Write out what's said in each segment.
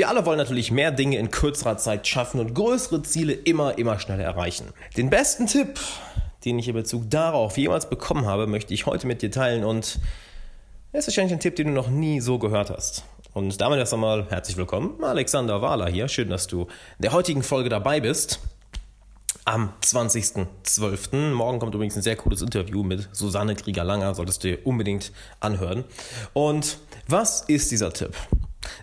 Wir alle wollen natürlich mehr Dinge in kürzerer Zeit schaffen und größere Ziele immer, immer schneller erreichen. Den besten Tipp, den ich in Bezug darauf jemals bekommen habe, möchte ich heute mit dir teilen und es ist wahrscheinlich ein Tipp, den du noch nie so gehört hast. Und damit erst einmal herzlich willkommen, Alexander Wahler hier. Schön, dass du in der heutigen Folge dabei bist. Am 20.12. Morgen kommt übrigens ein sehr cooles Interview mit Susanne Krieger-Langer, solltest du dir unbedingt anhören. Und was ist dieser Tipp?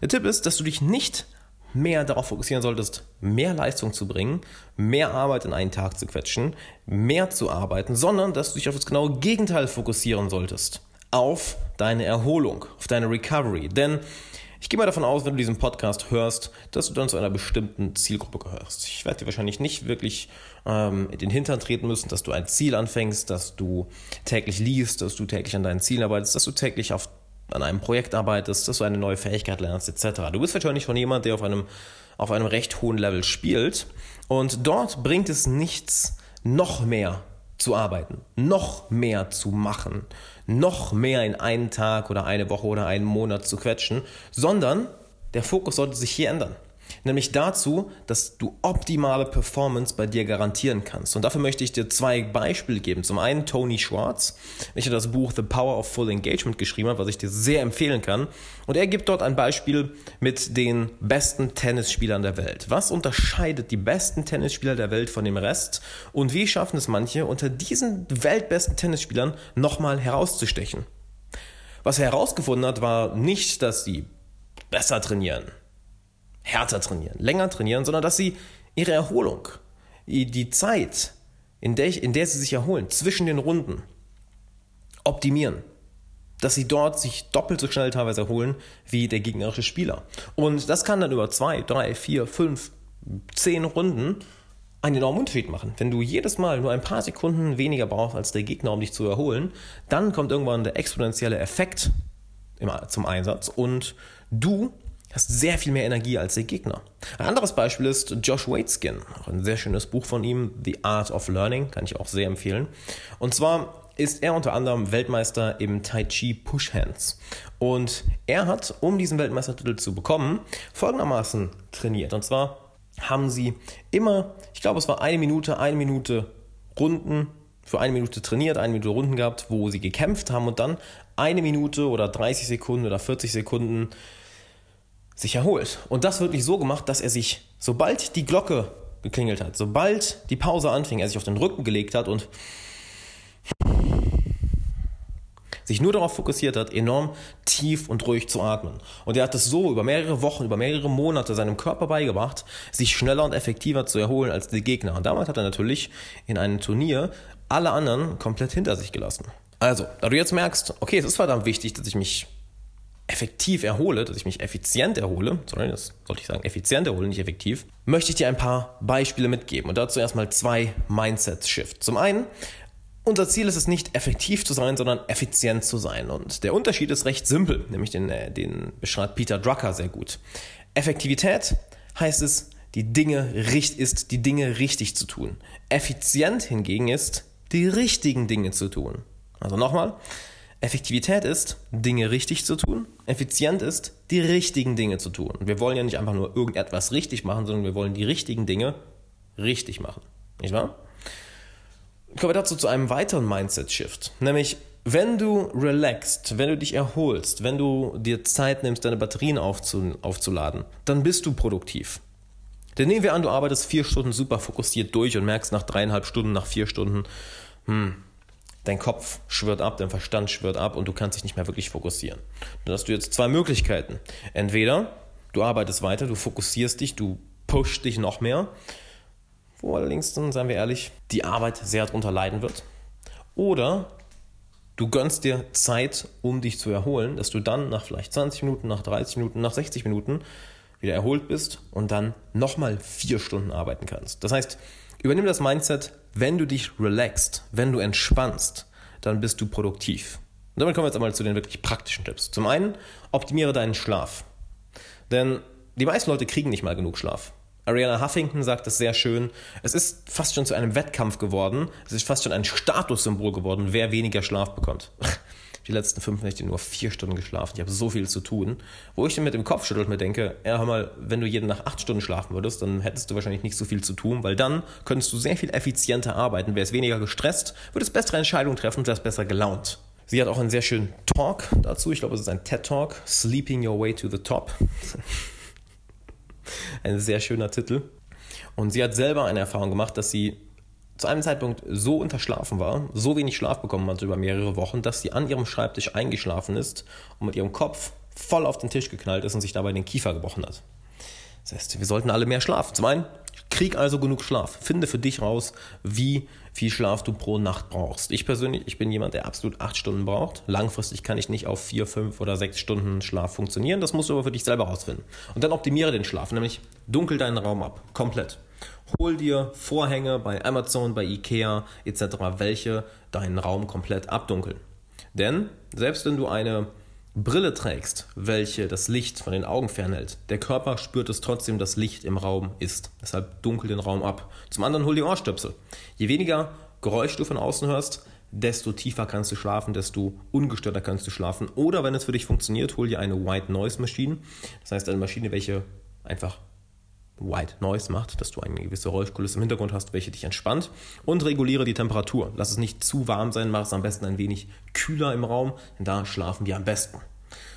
Der Tipp ist, dass du dich nicht mehr darauf fokussieren solltest, mehr Leistung zu bringen, mehr Arbeit in einen Tag zu quetschen, mehr zu arbeiten, sondern dass du dich auf das genaue Gegenteil fokussieren solltest. Auf deine Erholung, auf deine Recovery. Denn ich gehe mal davon aus, wenn du diesen Podcast hörst, dass du dann zu einer bestimmten Zielgruppe gehörst. Ich werde dir wahrscheinlich nicht wirklich ähm, in den Hintern treten müssen, dass du ein Ziel anfängst, dass du täglich liest, dass du täglich an deinen Zielen arbeitest, dass du täglich auf an einem Projekt arbeitest, dass du eine neue Fähigkeit lernst, etc. Du bist wahrscheinlich schon jemand, der auf einem, auf einem recht hohen Level spielt. Und dort bringt es nichts, noch mehr zu arbeiten, noch mehr zu machen, noch mehr in einen Tag oder eine Woche oder einen Monat zu quetschen, sondern der Fokus sollte sich hier ändern nämlich dazu, dass du optimale Performance bei dir garantieren kannst. Und dafür möchte ich dir zwei Beispiele geben. Zum einen Tony Schwartz, welcher das Buch The Power of Full Engagement geschrieben hat, was ich dir sehr empfehlen kann. Und er gibt dort ein Beispiel mit den besten Tennisspielern der Welt. Was unterscheidet die besten Tennisspieler der Welt von dem Rest? Und wie schaffen es manche, unter diesen weltbesten Tennisspielern nochmal herauszustechen? Was er herausgefunden hat, war nicht, dass sie besser trainieren, härter trainieren, länger trainieren, sondern dass sie ihre Erholung, die Zeit, in der, in der sie sich erholen, zwischen den Runden, optimieren. Dass sie dort sich doppelt so schnell teilweise erholen wie der gegnerische Spieler. Und das kann dann über zwei, drei, vier, fünf, zehn Runden einen enormen Unterschied machen. Wenn du jedes Mal nur ein paar Sekunden weniger brauchst als der Gegner, um dich zu erholen, dann kommt irgendwann der exponentielle Effekt zum Einsatz und du hast sehr viel mehr Energie als der Gegner. Ein anderes Beispiel ist Josh Waitzkin, auch ein sehr schönes Buch von ihm, The Art of Learning, kann ich auch sehr empfehlen. Und zwar ist er unter anderem Weltmeister im Tai Chi Push Hands. Und er hat, um diesen Weltmeistertitel zu bekommen, folgendermaßen trainiert. Und zwar haben sie immer, ich glaube, es war eine Minute, eine Minute Runden für eine Minute trainiert, eine Minute Runden gehabt, wo sie gekämpft haben und dann eine Minute oder 30 Sekunden oder 40 Sekunden sich erholt. Und das wird nicht so gemacht, dass er sich, sobald die Glocke geklingelt hat, sobald die Pause anfing, er sich auf den Rücken gelegt hat und sich nur darauf fokussiert hat, enorm tief und ruhig zu atmen. Und er hat es so über mehrere Wochen, über mehrere Monate seinem Körper beigebracht, sich schneller und effektiver zu erholen als die Gegner. Und damals hat er natürlich in einem Turnier alle anderen komplett hinter sich gelassen. Also, da du jetzt merkst, okay, es ist verdammt wichtig, dass ich mich effektiv erhole, dass ich mich effizient erhole, sorry, das sollte ich sagen, effizient erhole, nicht effektiv, möchte ich dir ein paar Beispiele mitgeben. Und dazu erstmal zwei Mindset-Shifts. Zum einen, unser Ziel ist es nicht, effektiv zu sein, sondern effizient zu sein. Und der Unterschied ist recht simpel, nämlich den, äh, den beschreibt Peter Drucker sehr gut. Effektivität heißt es, die Dinge ist, die Dinge richtig zu tun. Effizient hingegen ist, die richtigen Dinge zu tun. Also nochmal, Effektivität ist, Dinge richtig zu tun. Effizient ist, die richtigen Dinge zu tun. Wir wollen ja nicht einfach nur irgendetwas richtig machen, sondern wir wollen die richtigen Dinge richtig machen. Nicht wahr? Kommen wir dazu zu einem weiteren Mindset-Shift. Nämlich, wenn du relaxst, wenn du dich erholst, wenn du dir Zeit nimmst, deine Batterien aufzuladen, dann bist du produktiv. Denn nehmen wir an, du arbeitest vier Stunden super fokussiert durch und merkst nach dreieinhalb Stunden, nach vier Stunden, hm, dein Kopf schwirrt ab, dein Verstand schwirrt ab und du kannst dich nicht mehr wirklich fokussieren. Dann hast du jetzt zwei Möglichkeiten. Entweder du arbeitest weiter, du fokussierst dich, du pushst dich noch mehr, wo allerdings dann, seien wir ehrlich, die Arbeit sehr darunter leiden wird. Oder du gönnst dir Zeit, um dich zu erholen, dass du dann nach vielleicht 20 Minuten, nach 30 Minuten, nach 60 Minuten wieder erholt bist und dann nochmal vier Stunden arbeiten kannst. Das heißt, übernimm das Mindset, wenn du dich relaxst, wenn du entspannst, dann bist du produktiv. Und damit kommen wir jetzt einmal zu den wirklich praktischen Tipps. Zum einen, optimiere deinen Schlaf. Denn die meisten Leute kriegen nicht mal genug Schlaf. Ariana Huffington sagt es sehr schön. Es ist fast schon zu einem Wettkampf geworden. Es ist fast schon ein Statussymbol geworden, wer weniger Schlaf bekommt. Die letzten fünf Nächte nur vier Stunden geschlafen. Ich habe so viel zu tun. Wo ich dann mit dem Kopf schüttelt mir denke, ja, hör mal, wenn du jede Nacht acht Stunden schlafen würdest, dann hättest du wahrscheinlich nicht so viel zu tun, weil dann könntest du sehr viel effizienter arbeiten, wärst weniger gestresst, würdest bessere Entscheidungen treffen und wärst besser gelaunt. Sie hat auch einen sehr schönen Talk dazu. Ich glaube, es ist ein TED-Talk. Sleeping Your Way to the Top. ein sehr schöner Titel. Und sie hat selber eine Erfahrung gemacht, dass sie zu einem Zeitpunkt so unterschlafen war, so wenig Schlaf bekommen hat über mehrere Wochen, dass sie an ihrem Schreibtisch eingeschlafen ist und mit ihrem Kopf voll auf den Tisch geknallt ist und sich dabei den Kiefer gebrochen hat. Das heißt, wir sollten alle mehr schlafen. Zum einen, krieg also genug Schlaf. Finde für dich raus, wie viel Schlaf du pro Nacht brauchst. Ich persönlich, ich bin jemand, der absolut acht Stunden braucht. Langfristig kann ich nicht auf vier, fünf oder sechs Stunden Schlaf funktionieren. Das musst du aber für dich selber rausfinden. Und dann optimiere den Schlaf, nämlich dunkel deinen Raum ab. Komplett. Hol dir Vorhänge bei Amazon, bei Ikea etc., welche deinen Raum komplett abdunkeln. Denn selbst wenn du eine Brille trägst, welche das Licht von den Augen fernhält, der Körper spürt es trotzdem, dass Licht im Raum ist. Deshalb dunkel den Raum ab. Zum anderen hol dir Ohrstöpsel. Je weniger Geräusch du von außen hörst, desto tiefer kannst du schlafen, desto ungestörter kannst du schlafen. Oder wenn es für dich funktioniert, hol dir eine White Noise Maschine. Das heißt eine Maschine, welche einfach White Noise macht, dass du eine gewisse Geräuschkulisse im Hintergrund hast, welche dich entspannt. Und reguliere die Temperatur. Lass es nicht zu warm sein, mach es am besten ein wenig kühler im Raum, denn da schlafen wir am besten.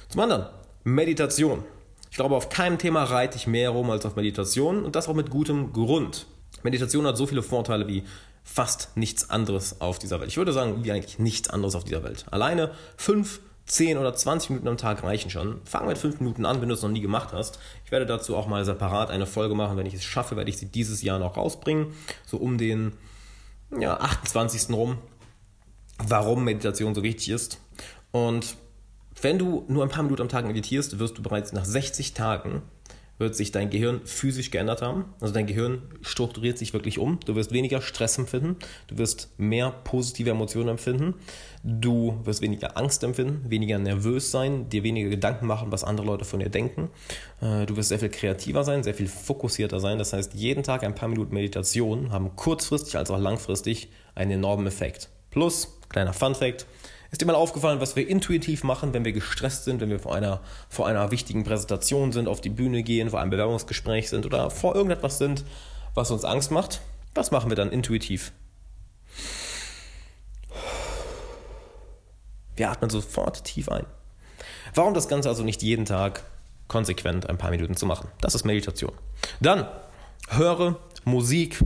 Zum anderen, Meditation. Ich glaube, auf keinem Thema reite ich mehr rum als auf Meditation und das auch mit gutem Grund. Meditation hat so viele Vorteile wie fast nichts anderes auf dieser Welt. Ich würde sagen, wie eigentlich nichts anderes auf dieser Welt. Alleine fünf 10 oder 20 Minuten am Tag reichen schon. Fang mit 5 Minuten an, wenn du es noch nie gemacht hast. Ich werde dazu auch mal separat eine Folge machen. Wenn ich es schaffe, werde ich sie dieses Jahr noch rausbringen. So um den ja, 28. rum. Warum Meditation so wichtig ist. Und wenn du nur ein paar Minuten am Tag meditierst, wirst du bereits nach 60 Tagen wird sich dein Gehirn physisch geändert haben. Also dein Gehirn strukturiert sich wirklich um. Du wirst weniger Stress empfinden. Du wirst mehr positive Emotionen empfinden. Du wirst weniger Angst empfinden, weniger nervös sein, dir weniger Gedanken machen, was andere Leute von dir denken. Äh, du wirst sehr viel kreativer sein, sehr viel fokussierter sein. Das heißt, jeden Tag ein paar Minuten Meditation haben kurzfristig als auch langfristig einen enormen Effekt. Plus, kleiner Fun Fact, ist dir mal aufgefallen, was wir intuitiv machen, wenn wir gestresst sind, wenn wir vor einer, vor einer wichtigen Präsentation sind, auf die Bühne gehen, vor einem Bewerbungsgespräch sind oder vor irgendetwas sind, was uns Angst macht? Was machen wir dann intuitiv? Wir atmen sofort tief ein. Warum das Ganze also nicht jeden Tag konsequent ein paar Minuten zu machen? Das ist Meditation. Dann höre Musik,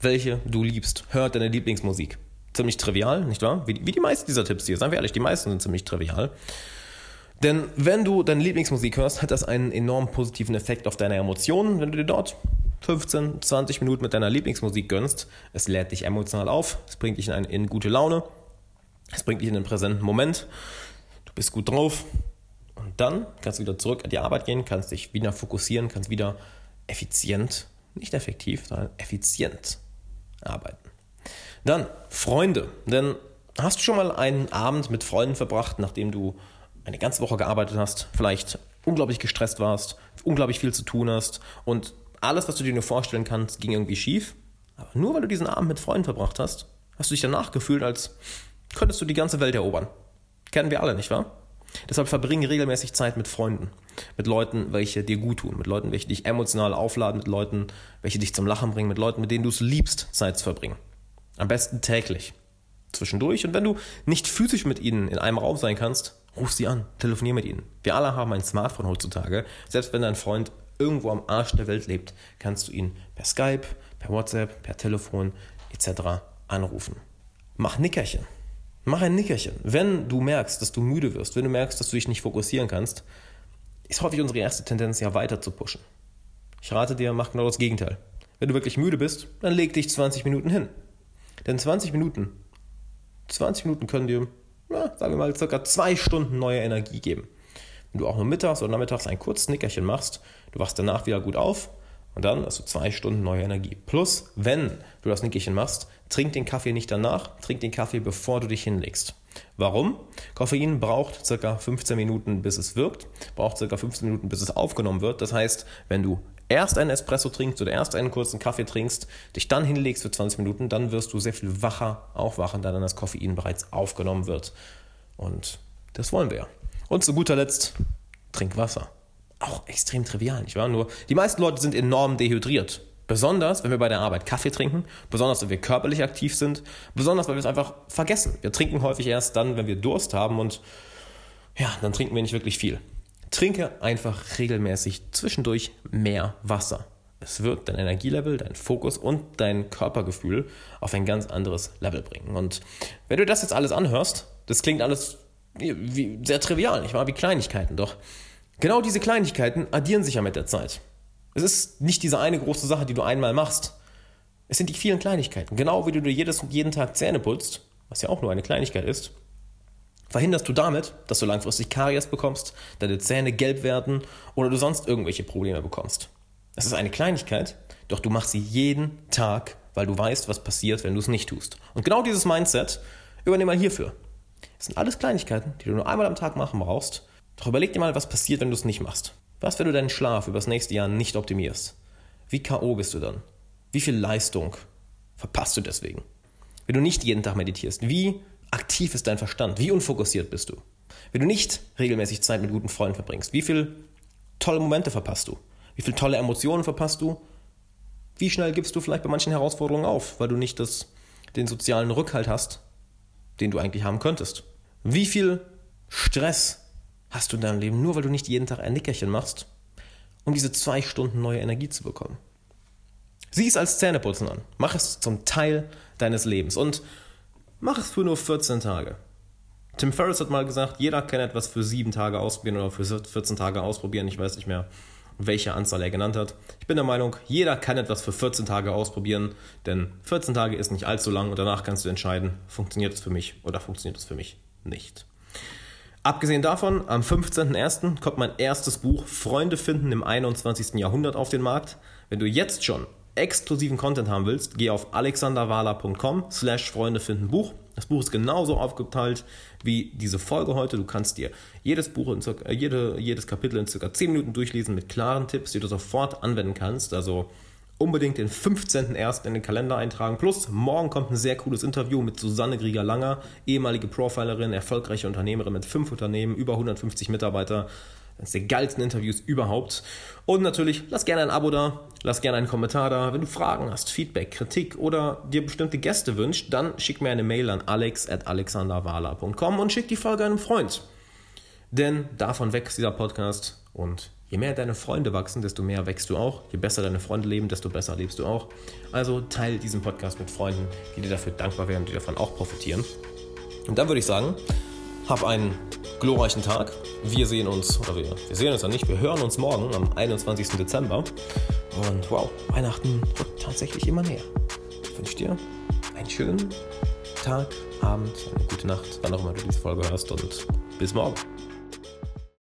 welche du liebst. Hör deine Lieblingsmusik ziemlich trivial, nicht wahr? Wie, wie die meisten dieser Tipps hier, seien wir ehrlich, die meisten sind ziemlich trivial. Denn wenn du deine Lieblingsmusik hörst, hat das einen enorm positiven Effekt auf deine Emotionen, wenn du dir dort 15, 20 Minuten mit deiner Lieblingsmusik gönnst. Es lädt dich emotional auf, es bringt dich in, eine, in gute Laune, es bringt dich in den präsenten Moment, du bist gut drauf und dann kannst du wieder zurück an die Arbeit gehen, kannst dich wieder fokussieren, kannst wieder effizient, nicht effektiv, sondern effizient arbeiten. Dann Freunde. Denn hast du schon mal einen Abend mit Freunden verbracht, nachdem du eine ganze Woche gearbeitet hast, vielleicht unglaublich gestresst warst, unglaublich viel zu tun hast und alles, was du dir nur vorstellen kannst, ging irgendwie schief? Aber nur weil du diesen Abend mit Freunden verbracht hast, hast du dich danach gefühlt, als könntest du die ganze Welt erobern. Kennen wir alle, nicht wahr? Deshalb verbringe regelmäßig Zeit mit Freunden, mit Leuten, welche dir gut tun, mit Leuten, welche dich emotional aufladen, mit Leuten, welche dich zum Lachen bringen, mit Leuten, mit denen du es liebst, Zeit zu verbringen. Am besten täglich. Zwischendurch. Und wenn du nicht physisch mit ihnen in einem Raum sein kannst, ruf sie an, telefonier mit ihnen. Wir alle haben ein Smartphone heutzutage. Selbst wenn dein Freund irgendwo am Arsch der Welt lebt, kannst du ihn per Skype, per WhatsApp, per Telefon etc. anrufen. Mach Nickerchen. Mach ein Nickerchen. Wenn du merkst, dass du müde wirst, wenn du merkst, dass du dich nicht fokussieren kannst, ist häufig unsere erste Tendenz ja weiter zu pushen. Ich rate dir, mach genau das Gegenteil. Wenn du wirklich müde bist, dann leg dich 20 Minuten hin. Denn 20 Minuten, 20 Minuten können dir, na, sagen wir mal, circa zwei Stunden neue Energie geben. Wenn du auch nur mittags oder nachmittags ein kurzes Nickerchen machst, du wachst danach wieder gut auf und dann hast du zwei Stunden neue Energie. Plus, wenn du das Nickerchen machst, trink den Kaffee nicht danach, trink den Kaffee, bevor du dich hinlegst. Warum? Koffein braucht circa 15 Minuten, bis es wirkt, braucht circa 15 Minuten, bis es aufgenommen wird. Das heißt, wenn du erst einen Espresso trinkst oder erst einen kurzen Kaffee trinkst, dich dann hinlegst für 20 Minuten, dann wirst du sehr viel wacher aufwachen, da dann das Koffein bereits aufgenommen wird. Und Das wollen wir ja. Und zu guter Letzt, trink Wasser. Auch extrem trivial, nicht wahr? Nur die meisten Leute sind enorm dehydriert. Besonders, wenn wir bei der Arbeit Kaffee trinken, besonders, wenn wir körperlich aktiv sind, besonders, weil wir es einfach vergessen. Wir trinken häufig erst dann, wenn wir Durst haben und ja, dann trinken wir nicht wirklich viel. Trinke einfach regelmäßig zwischendurch mehr Wasser. Es wird dein Energielevel, dein Fokus und dein Körpergefühl auf ein ganz anderes Level bringen. Und wenn du das jetzt alles anhörst, das klingt alles wie, sehr trivial, nicht wahr? Wie Kleinigkeiten. Doch genau diese Kleinigkeiten addieren sich ja mit der Zeit. Es ist nicht diese eine große Sache, die du einmal machst. Es sind die vielen Kleinigkeiten. Genau wie du dir jedes, jeden Tag Zähne putzt, was ja auch nur eine Kleinigkeit ist, verhinderst du damit, dass du langfristig Karies bekommst, deine Zähne gelb werden oder du sonst irgendwelche Probleme bekommst. Es ist eine Kleinigkeit, doch du machst sie jeden Tag, weil du weißt, was passiert, wenn du es nicht tust. Und genau dieses Mindset übernimm mal hierfür. Es sind alles Kleinigkeiten, die du nur einmal am Tag machen brauchst. Doch überleg dir mal, was passiert, wenn du es nicht machst. Was, wenn du deinen Schlaf über das nächste Jahr nicht optimierst? Wie K.O. bist du dann? Wie viel Leistung verpasst du deswegen? Wenn du nicht jeden Tag meditierst, wie aktiv ist dein Verstand? Wie unfokussiert bist du? Wenn du nicht regelmäßig Zeit mit guten Freunden verbringst, wie viele tolle Momente verpasst du? Wie viele tolle Emotionen verpasst du? Wie schnell gibst du vielleicht bei manchen Herausforderungen auf, weil du nicht das, den sozialen Rückhalt hast, den du eigentlich haben könntest? Wie viel Stress hast du in deinem Leben, nur weil du nicht jeden Tag ein Nickerchen machst, um diese zwei Stunden neue Energie zu bekommen. Sieh es als Zähneputzen an. Mach es zum Teil deines Lebens und mach es für nur 14 Tage. Tim Ferriss hat mal gesagt, jeder kann etwas für sieben Tage ausprobieren oder für 14 Tage ausprobieren. Ich weiß nicht mehr, welche Anzahl er genannt hat. Ich bin der Meinung, jeder kann etwas für 14 Tage ausprobieren, denn 14 Tage ist nicht allzu lang und danach kannst du entscheiden, funktioniert es für mich oder funktioniert es für mich nicht. Abgesehen davon, am 15.01. kommt mein erstes Buch Freunde finden im 21. Jahrhundert auf den Markt. Wenn du jetzt schon exklusiven Content haben willst, geh auf alexanderwala.com slash Freunde finden Buch. Das Buch ist genauso aufgeteilt wie diese Folge heute. Du kannst dir jedes Buch, in circa, jede, jedes Kapitel in circa 10 Minuten durchlesen mit klaren Tipps, die du sofort anwenden kannst. Also unbedingt den 15.01. in den Kalender eintragen. Plus, morgen kommt ein sehr cooles Interview mit Susanne Grieger-Langer, ehemalige Profilerin, erfolgreiche Unternehmerin mit fünf Unternehmen, über 150 Mitarbeiter. Eines der geilsten Interviews überhaupt. Und natürlich, lass gerne ein Abo da, lass gerne einen Kommentar da. Wenn du Fragen hast, Feedback, Kritik oder dir bestimmte Gäste wünscht, dann schick mir eine Mail an alex.alexanderwala.com und schick die Folge einem Freund. Denn davon wächst dieser Podcast und Je mehr deine Freunde wachsen, desto mehr wächst du auch. Je besser deine Freunde leben, desto besser lebst du auch. Also teile diesen Podcast mit Freunden, die dir dafür dankbar wären, die davon auch profitieren. Und dann würde ich sagen, hab einen glorreichen Tag. Wir sehen uns, oder wir, wir sehen uns ja nicht, wir hören uns morgen am 21. Dezember. Und wow, Weihnachten wird tatsächlich immer näher. Ich wünsche dir einen schönen Tag, Abend, eine gute Nacht, wann auch immer du diese Folge hörst und bis morgen.